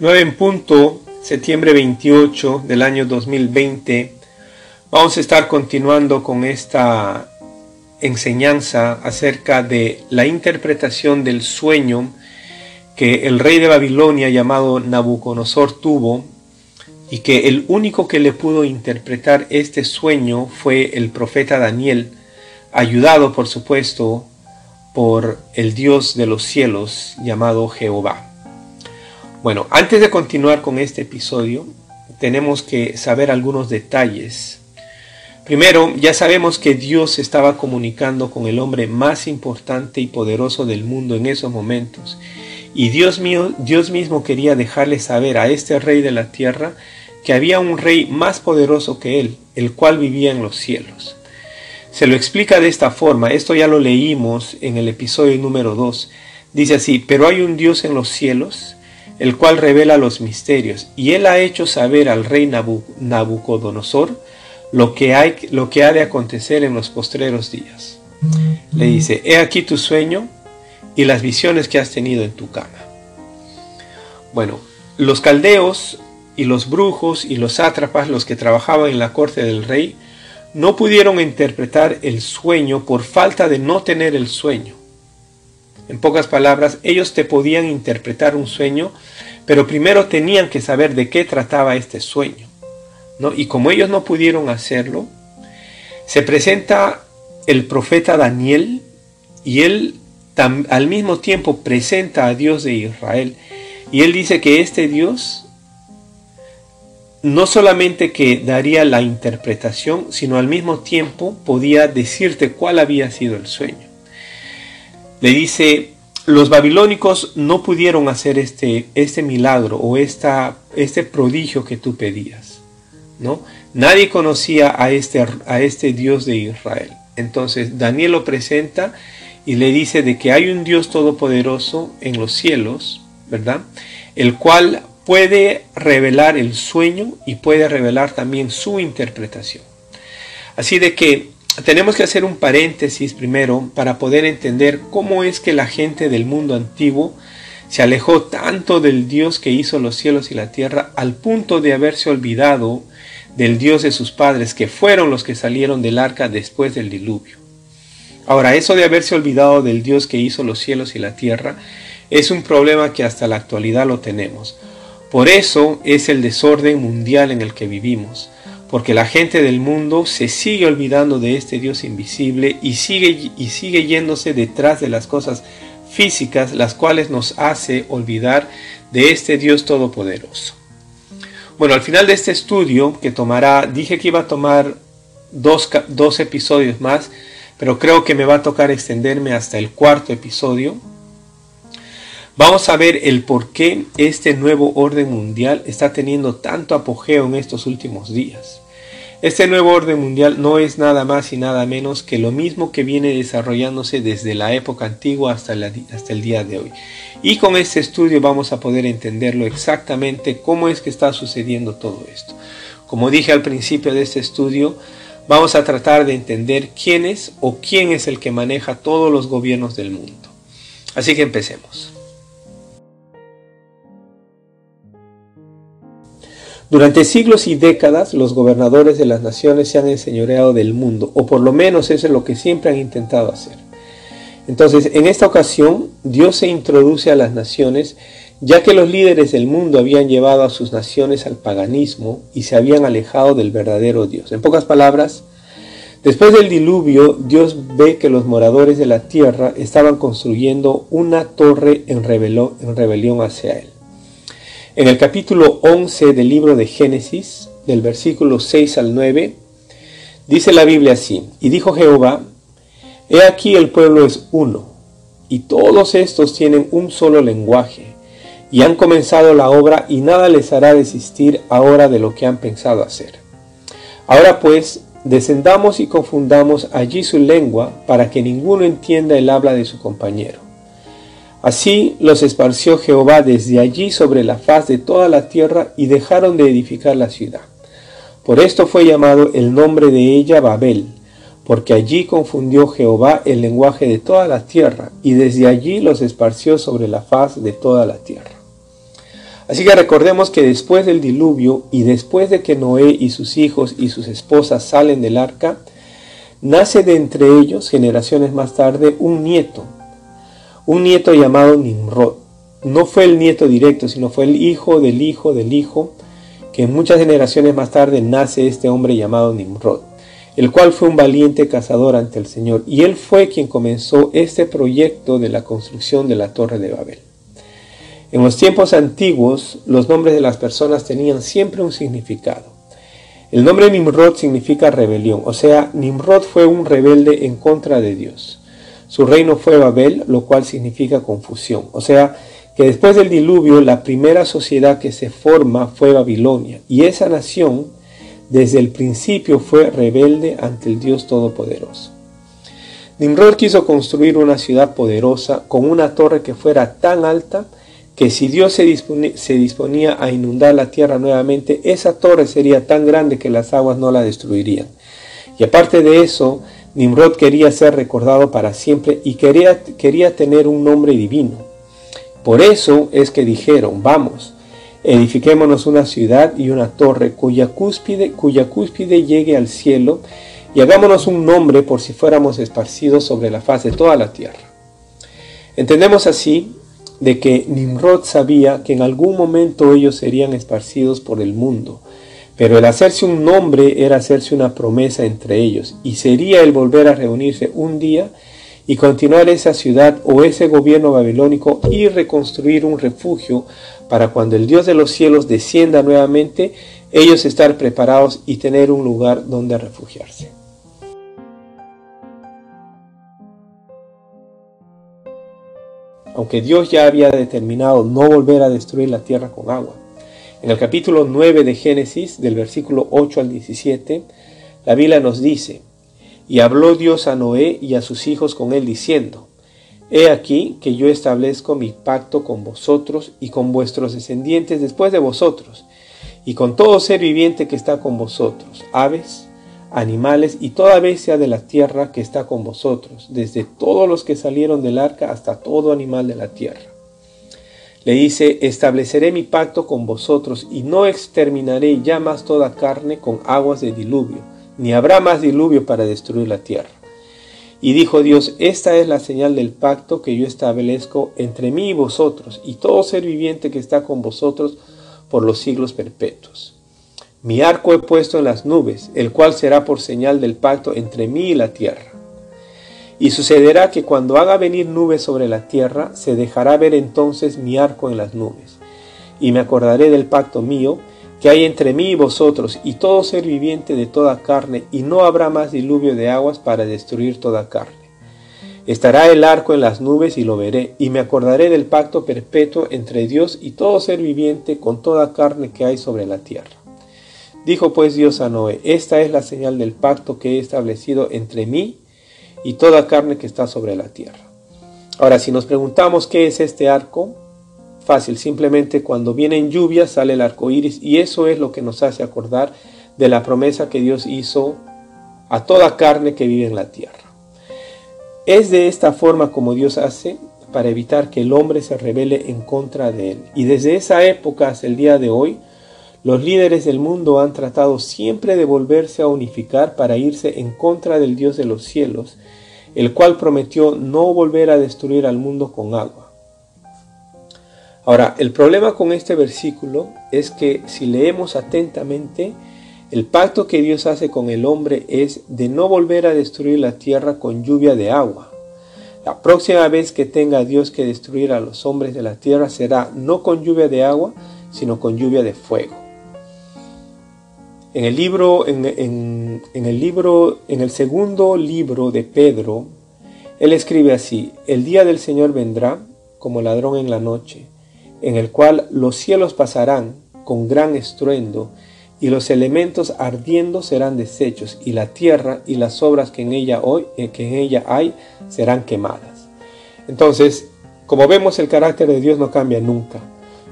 9 en punto, septiembre 28 del año 2020. Vamos a estar continuando con esta enseñanza acerca de la interpretación del sueño que el rey de Babilonia llamado Nabucodonosor tuvo y que el único que le pudo interpretar este sueño fue el profeta Daniel, ayudado por supuesto por el Dios de los cielos llamado Jehová. Bueno, antes de continuar con este episodio, tenemos que saber algunos detalles. Primero, ya sabemos que Dios estaba comunicando con el hombre más importante y poderoso del mundo en esos momentos. Y Dios mío, Dios mismo quería dejarle saber a este rey de la tierra que había un rey más poderoso que él, el cual vivía en los cielos. Se lo explica de esta forma, esto ya lo leímos en el episodio número 2. Dice así, pero hay un Dios en los cielos el cual revela los misterios, y él ha hecho saber al rey Nabucodonosor lo que, hay, lo que ha de acontecer en los postreros días. Le dice, he aquí tu sueño y las visiones que has tenido en tu cama. Bueno, los caldeos y los brujos y los sátrapas, los que trabajaban en la corte del rey, no pudieron interpretar el sueño por falta de no tener el sueño. En pocas palabras, ellos te podían interpretar un sueño, pero primero tenían que saber de qué trataba este sueño. ¿no? Y como ellos no pudieron hacerlo, se presenta el profeta Daniel y él al mismo tiempo presenta a Dios de Israel. Y él dice que este Dios no solamente que daría la interpretación, sino al mismo tiempo podía decirte cuál había sido el sueño le dice, los babilónicos no pudieron hacer este, este milagro o esta, este prodigio que tú pedías. ¿no? Nadie conocía a este, a este Dios de Israel. Entonces Daniel lo presenta y le dice de que hay un Dios todopoderoso en los cielos, ¿verdad? El cual puede revelar el sueño y puede revelar también su interpretación. Así de que tenemos que hacer un paréntesis primero para poder entender cómo es que la gente del mundo antiguo se alejó tanto del Dios que hizo los cielos y la tierra al punto de haberse olvidado del Dios de sus padres, que fueron los que salieron del arca después del diluvio. Ahora, eso de haberse olvidado del Dios que hizo los cielos y la tierra es un problema que hasta la actualidad lo tenemos. Por eso es el desorden mundial en el que vivimos porque la gente del mundo se sigue olvidando de este Dios invisible y sigue, y sigue yéndose detrás de las cosas físicas, las cuales nos hace olvidar de este Dios todopoderoso. Bueno, al final de este estudio, que tomará, dije que iba a tomar dos, dos episodios más, pero creo que me va a tocar extenderme hasta el cuarto episodio. Vamos a ver el por qué este nuevo orden mundial está teniendo tanto apogeo en estos últimos días. Este nuevo orden mundial no es nada más y nada menos que lo mismo que viene desarrollándose desde la época antigua hasta, hasta el día de hoy. Y con este estudio vamos a poder entenderlo exactamente cómo es que está sucediendo todo esto. Como dije al principio de este estudio, vamos a tratar de entender quién es o quién es el que maneja todos los gobiernos del mundo. Así que empecemos. Durante siglos y décadas los gobernadores de las naciones se han enseñoreado del mundo, o por lo menos eso es lo que siempre han intentado hacer. Entonces, en esta ocasión, Dios se introduce a las naciones, ya que los líderes del mundo habían llevado a sus naciones al paganismo y se habían alejado del verdadero Dios. En pocas palabras, después del diluvio, Dios ve que los moradores de la tierra estaban construyendo una torre en, rebelión hacia Él. En el capítulo 11 del libro de Génesis, del versículo 6 al 9, dice la Biblia así, y dijo Jehová, He aquí el pueblo es uno, y todos estos tienen un solo lenguaje, y han comenzado la obra y nada les hará desistir ahora de lo que han pensado hacer. Ahora pues, descendamos y confundamos allí su lengua para que ninguno entienda el habla de su compañero. Así los esparció Jehová desde allí sobre la faz de toda la tierra y dejaron de edificar la ciudad. Por esto fue llamado el nombre de ella Babel, porque allí confundió Jehová el lenguaje de toda la tierra y desde allí los esparció sobre la faz de toda la tierra. Así que recordemos que después del diluvio y después de que Noé y sus hijos y sus esposas salen del arca, nace de entre ellos, generaciones más tarde, un nieto, un nieto llamado Nimrod. No fue el nieto directo, sino fue el hijo del hijo del hijo, que muchas generaciones más tarde nace este hombre llamado Nimrod, el cual fue un valiente cazador ante el Señor, y él fue quien comenzó este proyecto de la construcción de la Torre de Babel. En los tiempos antiguos, los nombres de las personas tenían siempre un significado. El nombre Nimrod significa rebelión, o sea, Nimrod fue un rebelde en contra de Dios. Su reino fue Babel, lo cual significa confusión, o sea, que después del diluvio la primera sociedad que se forma fue Babilonia, y esa nación desde el principio fue rebelde ante el Dios Todopoderoso. Nimrod quiso construir una ciudad poderosa con una torre que fuera tan alta que si Dios se disponía, a inundar la tierra nuevamente, esa torre sería tan grande que las aguas no la destruirían. Y aparte de eso, Nimrod quería ser recordado para siempre y quería, quería tener un nombre divino. Por eso es que dijeron, vamos, edifiquémonos una ciudad y una torre cuya cúspide, cuya cúspide llegue al cielo y hagámonos un nombre por si fuéramos esparcidos sobre la faz de toda la tierra. Entendemos así de que Nimrod sabía que en algún momento ellos serían esparcidos por el mundo, pero el hacerse un nombre era hacerse una promesa entre ellos, y sería el volver a reunirse un día y continuar esa ciudad o ese gobierno babilónico y reconstruir un refugio para cuando el Dios de los cielos descienda nuevamente, ellos estar preparados y tener un lugar donde refugiarse. aunque Dios ya había determinado no volver a destruir la tierra con agua. En el capítulo 9 de Génesis, del versículo 8 al 17, la Biblia nos dice, y habló Dios a Noé y a sus hijos con él diciendo, He aquí que yo establezco mi pacto con vosotros y con vuestros descendientes después de vosotros, y con todo ser viviente que está con vosotros, aves, animales y toda bestia de la tierra que está con vosotros, desde todos los que salieron del arca hasta todo animal de la tierra. Le dice, estableceré mi pacto con vosotros y no exterminaré ya más toda carne con aguas de diluvio, ni habrá más diluvio para destruir la tierra. Y dijo Dios, esta es la señal del pacto que yo establezco entre mí y vosotros, y todo ser viviente que está con vosotros por los siglos perpetuos. Mi arco he puesto en las nubes, el cual será por señal del pacto entre mí y la tierra. Y sucederá que cuando haga venir nubes sobre la tierra, se dejará ver entonces mi arco en las nubes. Y me acordaré del pacto mío que hay entre mí y vosotros y todo ser viviente de toda carne, y no habrá más diluvio de aguas para destruir toda carne. Estará el arco en las nubes y lo veré, y me acordaré del pacto perpetuo entre Dios y todo ser viviente con toda carne que hay sobre la tierra. Dijo pues Dios a Noé, esta es la señal del pacto que he establecido entre mí y toda carne que está sobre la tierra. Ahora, si nos preguntamos qué es este arco, fácil, simplemente cuando vienen lluvias sale el arco iris y eso es lo que nos hace acordar de la promesa que Dios hizo a toda carne que vive en la tierra. Es de esta forma como Dios hace para evitar que el hombre se revele en contra de él. Y desde esa época hasta el día de hoy, los líderes del mundo han tratado siempre de volverse a unificar para irse en contra del Dios de los cielos, el cual prometió no volver a destruir al mundo con agua. Ahora, el problema con este versículo es que si leemos atentamente, el pacto que Dios hace con el hombre es de no volver a destruir la tierra con lluvia de agua. La próxima vez que tenga Dios que destruir a los hombres de la tierra será no con lluvia de agua, sino con lluvia de fuego. En el libro, en, el segundo libro de Pedro, él escribe así: El día del Señor vendrá como ladrón en la noche, en el cual los cielos pasarán con gran estruendo, y los elementos ardiendo serán deshechos, y la tierra y las obras que en ella hoy, eh, que en ella hay, serán quemadas. Entonces, como vemos, el carácter de Dios no cambia nunca.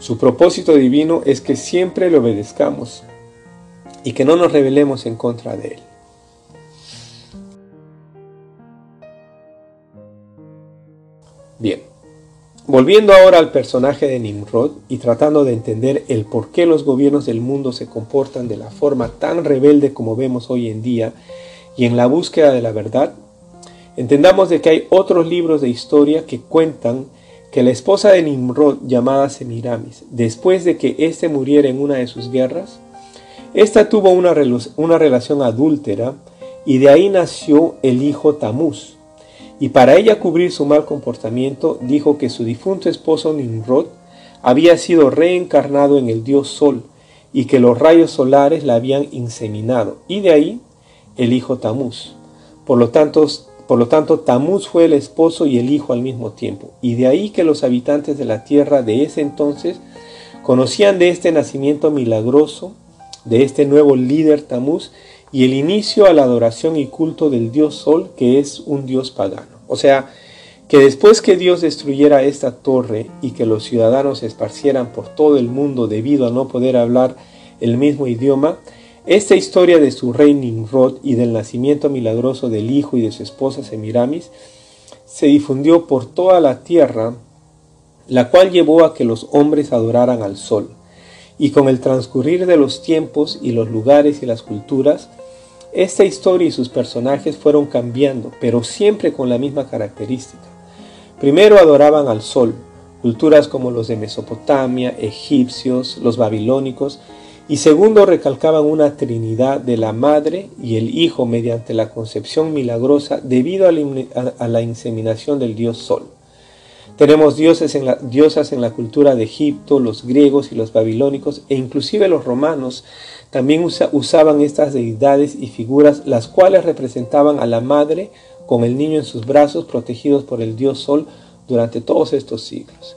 Su propósito divino es que siempre le obedezcamos y que no nos rebelemos en contra de Él. Bien, volviendo ahora al personaje de Nimrod y tratando de entender el por qué los gobiernos del mundo se comportan de la forma tan rebelde como vemos hoy en día y en la búsqueda de la verdad, entendamos de que hay otros libros de historia que cuentan que la esposa de Nimrod, llamada Semiramis, después de que éste muriera en una de sus guerras, ésta tuvo una, una relación adúltera y de ahí nació el hijo Tamuz, y para ella cubrir su mal comportamiento, dijo que su difunto esposo Nimrod había sido reencarnado en el dios Sol y que los rayos solares la habían inseminado, y de ahí el hijo Tamuz. Por lo tanto, por lo tanto, Tamuz fue el esposo y el hijo al mismo tiempo, y de ahí que los habitantes de la tierra de ese entonces conocían de este nacimiento milagroso, de este nuevo líder Tamuz, y el inicio a la adoración y culto del dios Sol, que es un dios pagano. O sea, que después que Dios destruyera esta torre y que los ciudadanos se esparcieran por todo el mundo debido a no poder hablar el mismo idioma, esta historia de su rey Nimrod y del nacimiento milagroso del hijo y de su esposa Semiramis se difundió por toda la tierra, la cual llevó a que los hombres adoraran al sol. Y con el transcurrir de los tiempos y los lugares y las culturas, esta historia y sus personajes fueron cambiando, pero siempre con la misma característica. Primero adoraban al sol, culturas como los de Mesopotamia, egipcios, los babilónicos, y segundo recalcaban una trinidad de la madre y el hijo mediante la concepción milagrosa debido a la, inseminación del dios sol. Tenemos dioses en la, diosas en la cultura de Egipto, los griegos y los babilónicos, e inclusive los romanos también usaban estas deidades y figuras, las cuales representaban a la madre con el niño en sus brazos, protegidos por el dios Sol durante todos estos siglos.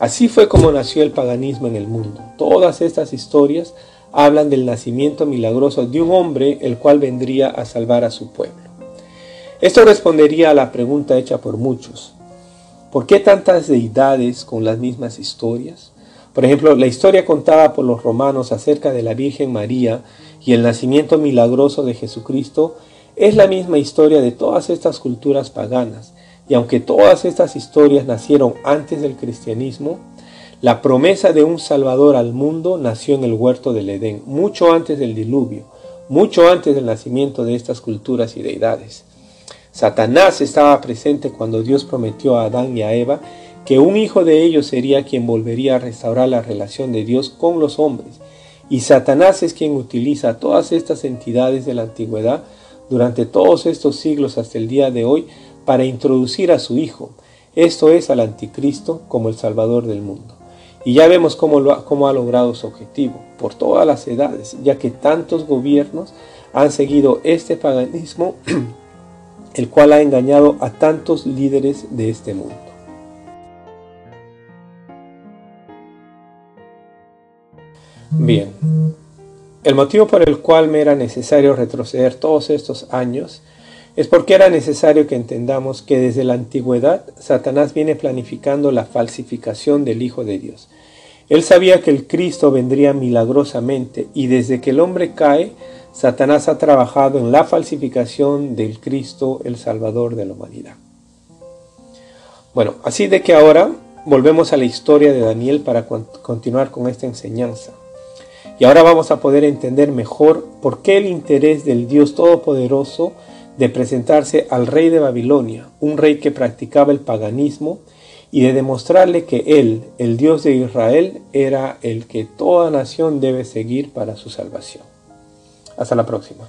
Así fue como nació el paganismo en el mundo. Todas estas historias hablan del nacimiento milagroso de un hombre el cual vendría a salvar a su pueblo. Esto respondería a la pregunta hecha por muchos. ¿Por qué tantas deidades con las mismas historias? Por ejemplo, la historia contada por los romanos acerca de la Virgen María y el nacimiento milagroso de Jesucristo es la misma historia de todas estas culturas paganas. Y aunque todas estas historias nacieron antes del cristianismo, la promesa de un Salvador al mundo nació en el huerto del Edén, mucho antes del diluvio, mucho antes del nacimiento de estas culturas y deidades. Satanás estaba presente cuando Dios prometió a Adán y a Eva que un hijo de ellos sería quien volvería a restaurar la relación de Dios con los hombres. Y Satanás es quien utiliza todas estas entidades de la antigüedad durante todos estos siglos hasta el día de hoy para introducir a su Hijo, esto es al anticristo como el Salvador del mundo. Y ya vemos cómo, cómo ha logrado su objetivo, por todas las edades, ya que tantos gobiernos han seguido este paganismo el cual ha engañado a tantos líderes de este mundo. Bien, el motivo por el cual me era necesario retroceder todos estos años es porque era necesario que entendamos que desde la antigüedad Satanás viene planificando la falsificación del Hijo de Dios. Él sabía que el Cristo vendría milagrosamente y desde que el hombre cae, Satanás ha trabajado en la falsificación del Cristo, el Salvador de la humanidad. Bueno, así de que ahora volvemos a la historia de Daniel para continuar con esta enseñanza. Y ahora vamos a poder entender mejor por qué el interés del Dios Todopoderoso de presentarse al rey de Babilonia, un rey que practicaba el paganismo, y de demostrarle que Él, el Dios de Israel, era el que toda nación debe seguir para su salvación. Hasta la próxima.